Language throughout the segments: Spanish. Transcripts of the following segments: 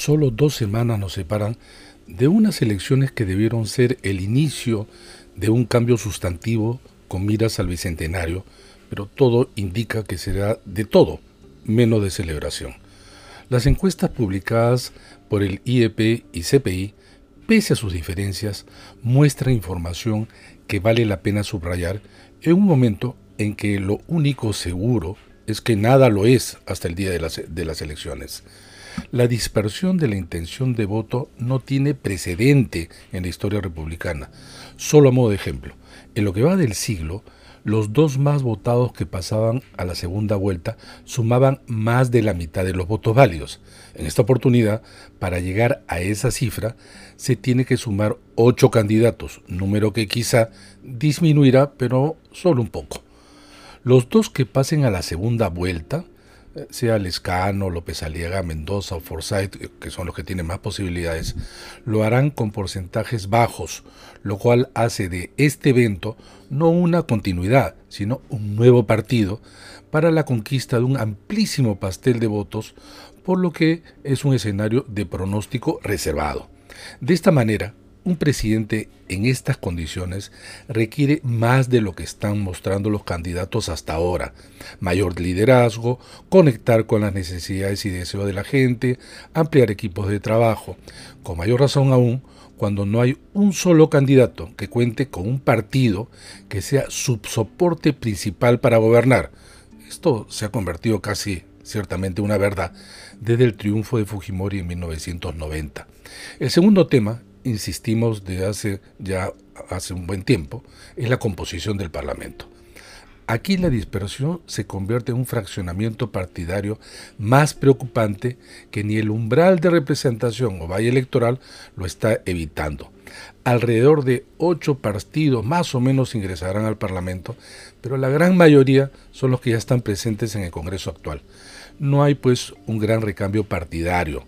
Solo dos semanas nos separan de unas elecciones que debieron ser el inicio de un cambio sustantivo con miras al bicentenario, pero todo indica que será de todo, menos de celebración. Las encuestas publicadas por el IEP y CPI, pese a sus diferencias, muestran información que vale la pena subrayar en un momento en que lo único seguro es que nada lo es hasta el día de las, de las elecciones. La dispersión de la intención de voto no tiene precedente en la historia republicana. Solo a modo de ejemplo, en lo que va del siglo, los dos más votados que pasaban a la segunda vuelta sumaban más de la mitad de los votos válidos. En esta oportunidad, para llegar a esa cifra, se tiene que sumar ocho candidatos, número que quizá disminuirá, pero solo un poco. Los dos que pasen a la segunda vuelta, sea Lescano, López Aliaga, Mendoza o Forsyth, que son los que tienen más posibilidades, lo harán con porcentajes bajos, lo cual hace de este evento no una continuidad, sino un nuevo partido para la conquista de un amplísimo pastel de votos, por lo que es un escenario de pronóstico reservado. De esta manera, un presidente en estas condiciones requiere más de lo que están mostrando los candidatos hasta ahora. Mayor liderazgo, conectar con las necesidades y deseos de la gente, ampliar equipos de trabajo. Con mayor razón aún, cuando no hay un solo candidato que cuente con un partido que sea su soporte principal para gobernar. Esto se ha convertido casi ciertamente una verdad desde el triunfo de Fujimori en 1990. El segundo tema insistimos desde hace ya hace un buen tiempo, es la composición del Parlamento. Aquí la dispersión se convierte en un fraccionamiento partidario más preocupante que ni el umbral de representación o valle electoral lo está evitando. Alrededor de ocho partidos más o menos ingresarán al Parlamento, pero la gran mayoría son los que ya están presentes en el Congreso actual. No hay pues un gran recambio partidario.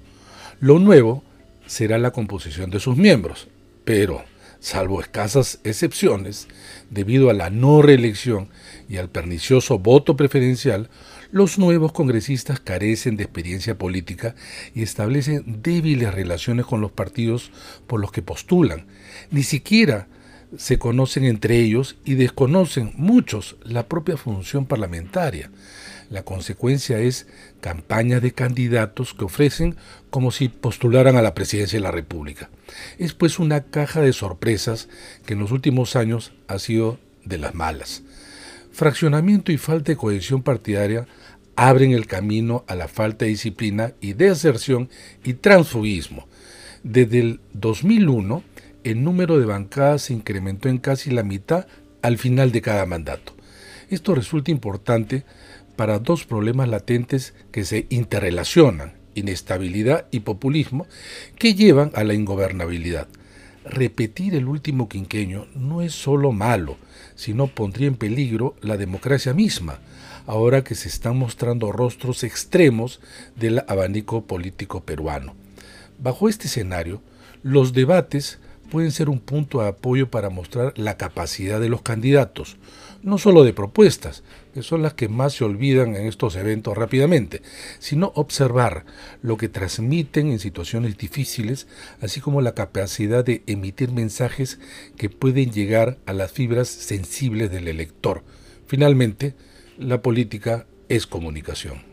Lo nuevo será la composición de sus miembros, pero, salvo escasas excepciones, debido a la no reelección y al pernicioso voto preferencial, los nuevos congresistas carecen de experiencia política y establecen débiles relaciones con los partidos por los que postulan. Ni siquiera se conocen entre ellos y desconocen muchos la propia función parlamentaria. La consecuencia es campañas de candidatos que ofrecen como si postularan a la presidencia de la República. Es pues una caja de sorpresas que en los últimos años ha sido de las malas. Fraccionamiento y falta de cohesión partidaria abren el camino a la falta de disciplina y deserción y transfugismo. Desde el 2001, el número de bancadas se incrementó en casi la mitad al final de cada mandato. Esto resulta importante para dos problemas latentes que se interrelacionan, inestabilidad y populismo, que llevan a la ingobernabilidad. Repetir el último quinqueño no es solo malo, sino pondría en peligro la democracia misma, ahora que se están mostrando rostros extremos del abanico político peruano. Bajo este escenario, los debates pueden ser un punto de apoyo para mostrar la capacidad de los candidatos, no solo de propuestas, que son las que más se olvidan en estos eventos rápidamente, sino observar lo que transmiten en situaciones difíciles, así como la capacidad de emitir mensajes que pueden llegar a las fibras sensibles del elector. Finalmente, la política es comunicación.